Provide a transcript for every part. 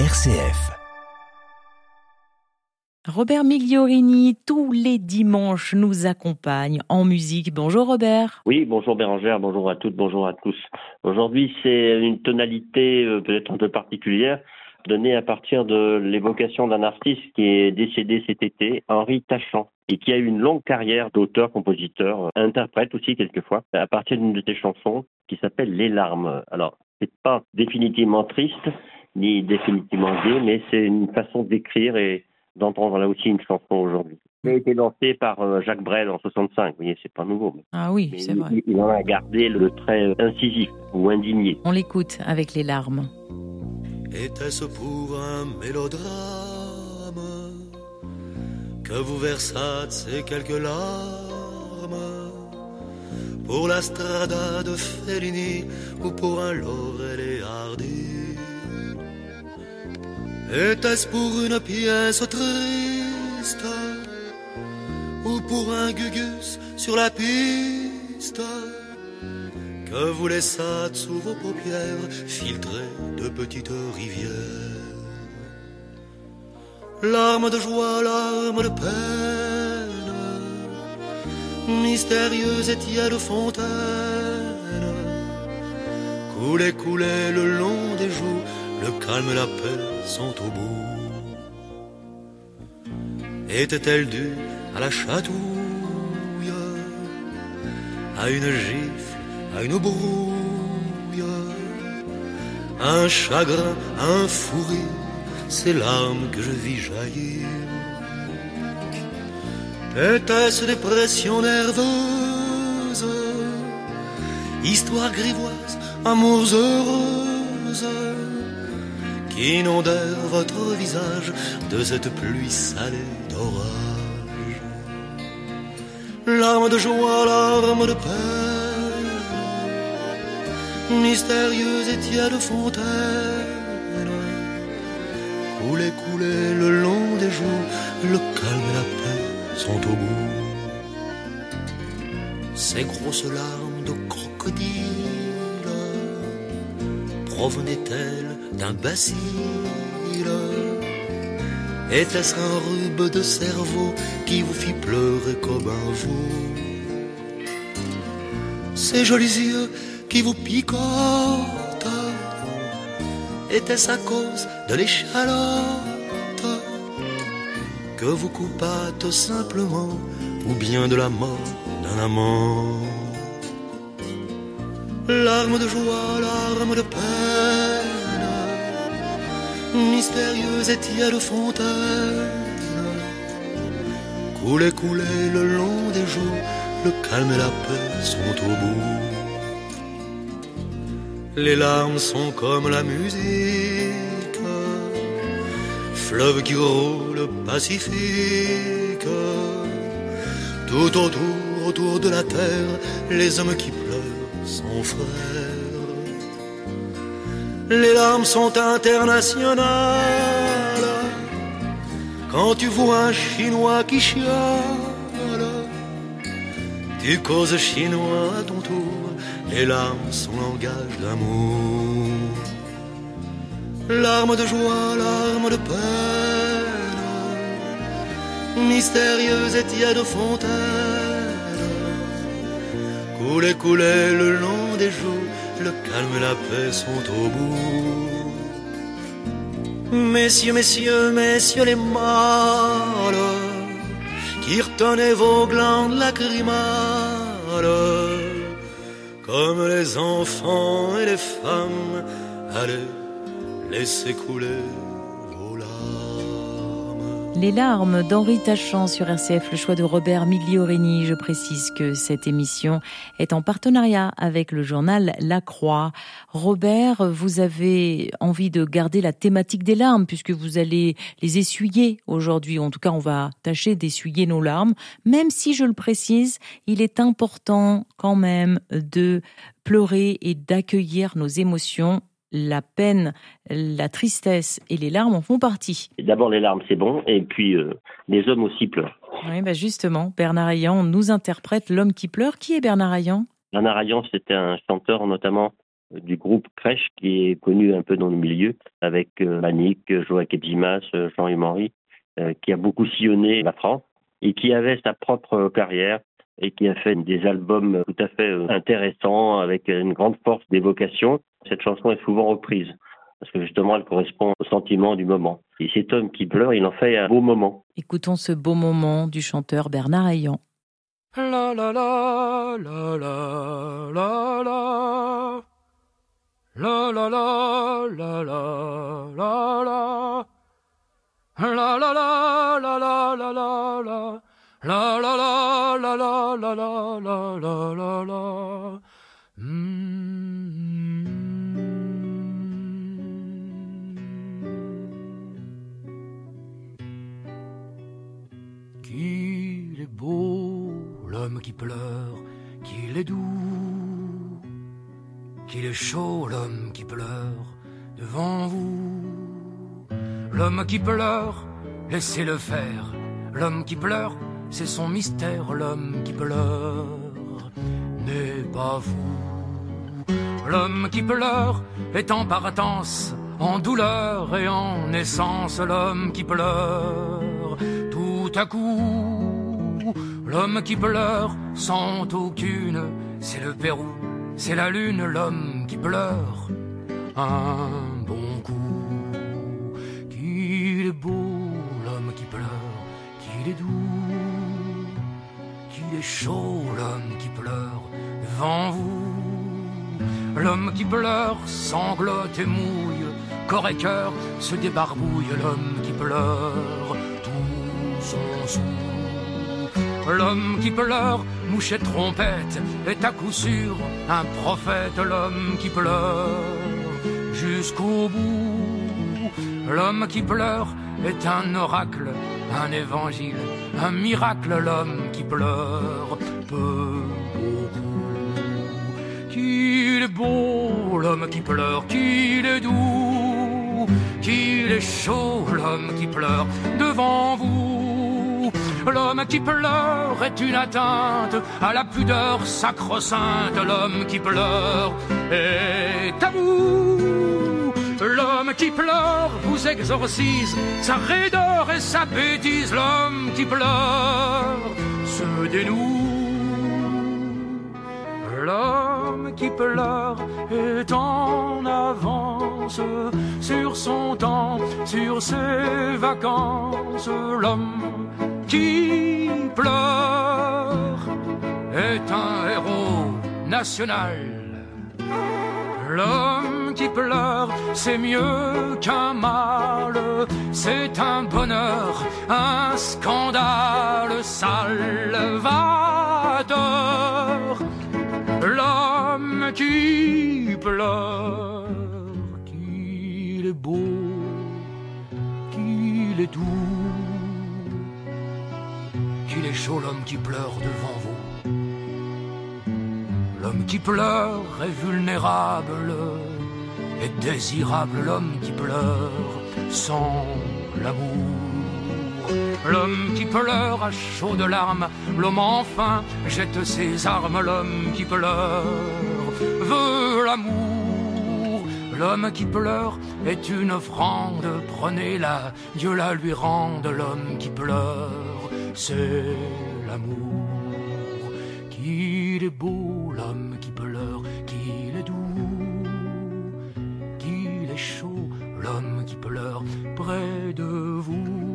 RCF. Robert Migliorini, tous les dimanches, nous accompagne en musique. Bonjour Robert. Oui, bonjour Bérangère, bonjour à toutes, bonjour à tous. Aujourd'hui, c'est une tonalité euh, peut-être un peu particulière, donnée à partir de l'évocation d'un artiste qui est décédé cet été, Henri Tachant, et qui a eu une longue carrière d'auteur, compositeur, interprète aussi quelquefois, à partir d'une de ses chansons qui s'appelle Les larmes. Alors, c'est pas définitivement triste, ni définitivement gay, mais c'est une façon d'écrire et d'entendre là aussi une chanson aujourd'hui. Il a été lancé par euh, Jacques Brel en 65, vous voyez, c'est pas nouveau. Mais, Ah oui, c'est vrai. il en a gardé le trait incisif ou indigné. On l'écoute avec les larmes. Était-ce pour un mélodrame que vous versâtes ces quelques larmes pour la strada de Fellini ou pour un Laurel et Hardy? Était-ce pour une pièce triste ou pour un gugus sur la piste que vous laissâtes sous vos paupières filtrer de petites rivières? Larmes de joie, larmes de peine, mystérieuses et tièdes fontaines, coulaient, coulaient le long des joues, le calme et la paix sont au bout. Était-elle due à la chatouille, à une gifle, à une brouille, un chagrin, un fou rire, ces larmes que je vis jaillir. Était-ce des pressions nerveuses, histoires grivoises, amours heureuses, inondèrent votre visage de cette pluie salée d'orage. Larmes de joie, larmes de peine, mystérieuses et tièdes fontaines, couler, couler le long des jours, le calme et la paix sont au bout. Ces grosses larmes de crocodile provenaient-elles d'un bacille. Était-ce un rube de cerveau qui vous fit pleurer comme un veau. Ces jolis yeux qui vous picotent. Était-ce à cause de l'échalote que vous coupâtes simplement ou bien de la mort d'un amant? Larmes de joie, larmes de peine, mystérieuses et tièdes fontaines, couler, couler le long des jours, le calme et la paix sont au bout. Les larmes sont comme la musique, fleuve qui roule pacifique, tout autour, autour de la terre, les hommes qui pleurent sont frères. Les larmes sont internationales. Quand tu vois un Chinois qui chiale, tu causes chinois à ton tour. Les larmes sont langage d'amour. Larmes de joie, larmes de peine, mystérieuses et tièdes fontaines. Couler, couler le long des jours, le calme et la paix sont au bout. Messieurs, messieurs, messieurs les mâles, qui retenez vos glandes lacrymales, comme les enfants et les femmes, allez, laissez couler. Les larmes d'Henri Tachant sur RCF, le choix de Robert Migliorini. Je précise que cette émission est en partenariat avec le journal La Croix. Robert, vous avez envie de garder la thématique des larmes puisque vous allez les essuyer aujourd'hui. En tout cas, on va tâcher d'essuyer nos larmes. Même si, je le précise, il est important quand même de pleurer et d'accueillir nos émotions la peine, la tristesse et les larmes en font partie. D'abord les larmes, c'est bon, et puis euh, les hommes aussi pleurent. Oui, bah justement, Bernard Ayant nous interprète L'homme qui pleure. Qui est Bernard Ayant Bernard Ayant, c'était un chanteur notamment du groupe Crèche qui est connu un peu dans le milieu avec euh, Manic, Joachim Dimas, Jean-Yves Henry, qui a beaucoup sillonné la France et qui avait sa propre carrière et qui a fait des albums tout à fait intéressants avec une grande force d'évocation. Cette chanson est souvent reprise parce que justement elle correspond au sentiment du moment. Et cet homme qui pleure, il en fait un beau moment. Écoutons ce beau moment du chanteur Bernard Ayant. La la la la la la la La la la la la la la La la la la la la la la La la la la la la la la la doux, qu'il est chaud l'homme qui pleure devant vous. L'homme qui pleure, laissez-le faire. L'homme qui pleure, c'est son mystère. L'homme qui pleure n'est pas vous. L'homme qui pleure est en partance, en douleur et en naissance. L'homme qui pleure tout à coup L'homme qui pleure sans aucune, c'est le Pérou, c'est la lune, l'homme qui pleure un bon coup. Qu'il est beau, l'homme qui pleure, qu'il est doux, qu'il est chaud, l'homme qui pleure devant vous. L'homme qui pleure sanglote et mouille, corps et cœur se débarbouille, l'homme qui pleure tout son sou. L'homme qui pleure, mouche et trompette, est à coup sûr un prophète, l'homme qui pleure jusqu'au bout. L'homme qui pleure est un oracle, un évangile, un miracle, l'homme qui pleure peu, beaucoup. Qu'il est beau, l'homme qui pleure, qu'il est doux, qu'il est chaud, l'homme qui pleure devant vous L'homme qui pleure est une atteinte à la pudeur sacro-sainte. L'homme qui pleure est tabou. L'homme qui pleure vous exorcise sa raideur et sa bêtise. L'homme qui pleure se dénoue. L'homme qui pleure est en avance sur son temps, sur ses vacances. L'homme qui pleure est un héros national. L'homme qui pleure, c'est mieux qu'un mal, c'est un bonheur, un scandale salvateur. L'homme qui pleure, qu'il est beau, qu'il est doux il est chaud l'homme qui pleure devant vous. L'homme qui pleure est vulnérable et désirable l'homme qui pleure sans l'amour. L'homme qui pleure à chaud de larmes, l'homme enfin jette ses armes, l'homme qui pleure veut l'amour. L'homme qui pleure est une offrande, prenez-la, Dieu la lui rende, l'homme qui pleure c'est l'amour. Qu'il est beau l'homme qui pleure, qu'il est doux, qu'il est chaud l'homme qui pleure près de vous.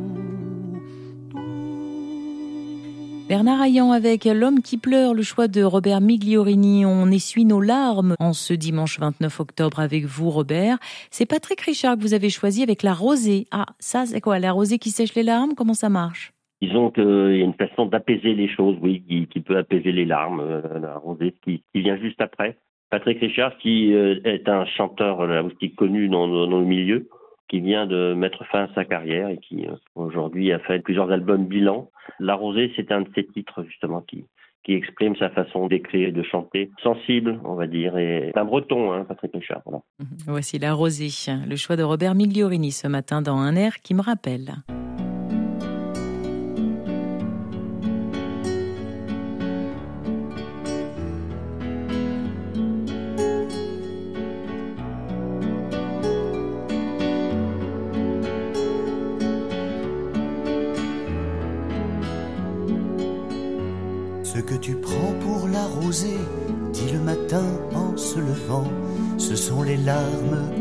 Bernard Ayant avec L'homme qui pleure, le choix de Robert Migliorini. On essuie nos larmes en ce dimanche 29 octobre avec vous, Robert. C'est Patrick Richard que vous avez choisi avec la rosée. Ah, ça, c'est quoi? La rosée qui sèche les larmes? Comment ça marche? Disons qu'il y a une façon d'apaiser les choses, oui, qui, peut apaiser les larmes, euh, la rosée, qui, vient juste après. Patrick Richard, qui euh, est un chanteur là aussi connu dans, le milieu, qui vient de mettre fin à sa carrière et qui euh, aujourd'hui a fait plusieurs albums bilan. La rosée, c'est un de ses titres justement qui, exprime sa façon d'écrire et de chanter, sensible, on va dire, et un breton, hein, Patrick Richard. Voici La Rosée, le choix de Robert Migliorini ce matin dans un air qui me rappelle.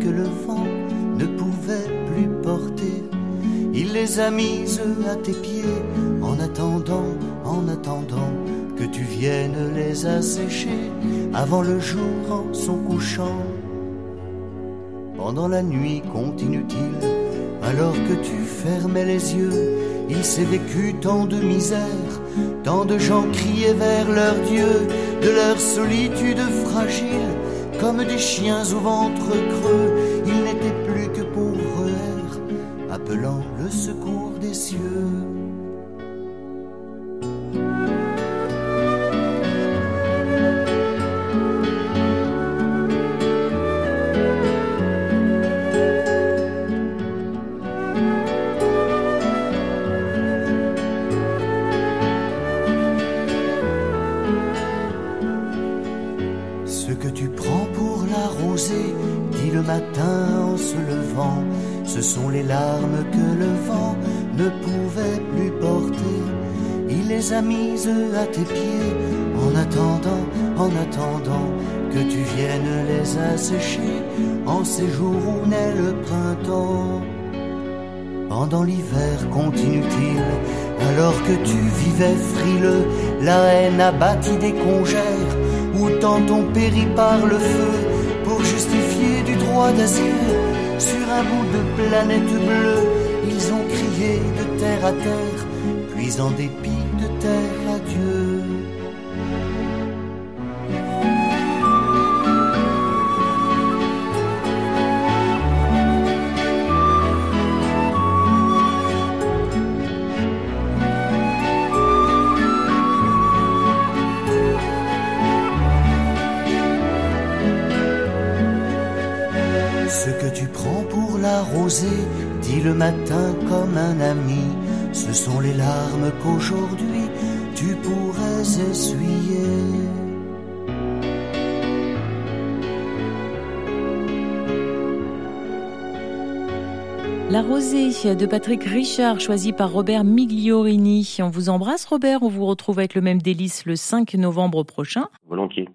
Que le vent ne pouvait plus porter. Il les a mises à tes pieds en attendant, en attendant que tu viennes les assécher avant le jour en son couchant. Pendant la nuit continue-t-il, alors que tu fermais les yeux, il s'est vécu tant de misère, tant de gens criaient vers leur Dieu, de leur solitude fragile, comme des chiens au ventre creux, il n'était plus que air, appelant le secours des cieux. A mise à tes pieds en attendant, en attendant que tu viennes les assécher en ces jours où naît le printemps. Pendant l'hiver continue-t-il, alors que tu vivais frileux, la haine a bâti des congères où tant ont péri par le feu sur un bout de planète bleue. Ils ont crié de terre à terre, puis en dépit terre matin comme un ami, ce sont les larmes qu'aujourd'hui tu pourrais essuyer. La rosée de Patrick Richard, choisie par Robert Migliorini. On vous embrasse, Robert. On vous retrouve avec le même délice le 5 novembre prochain. Volontiers.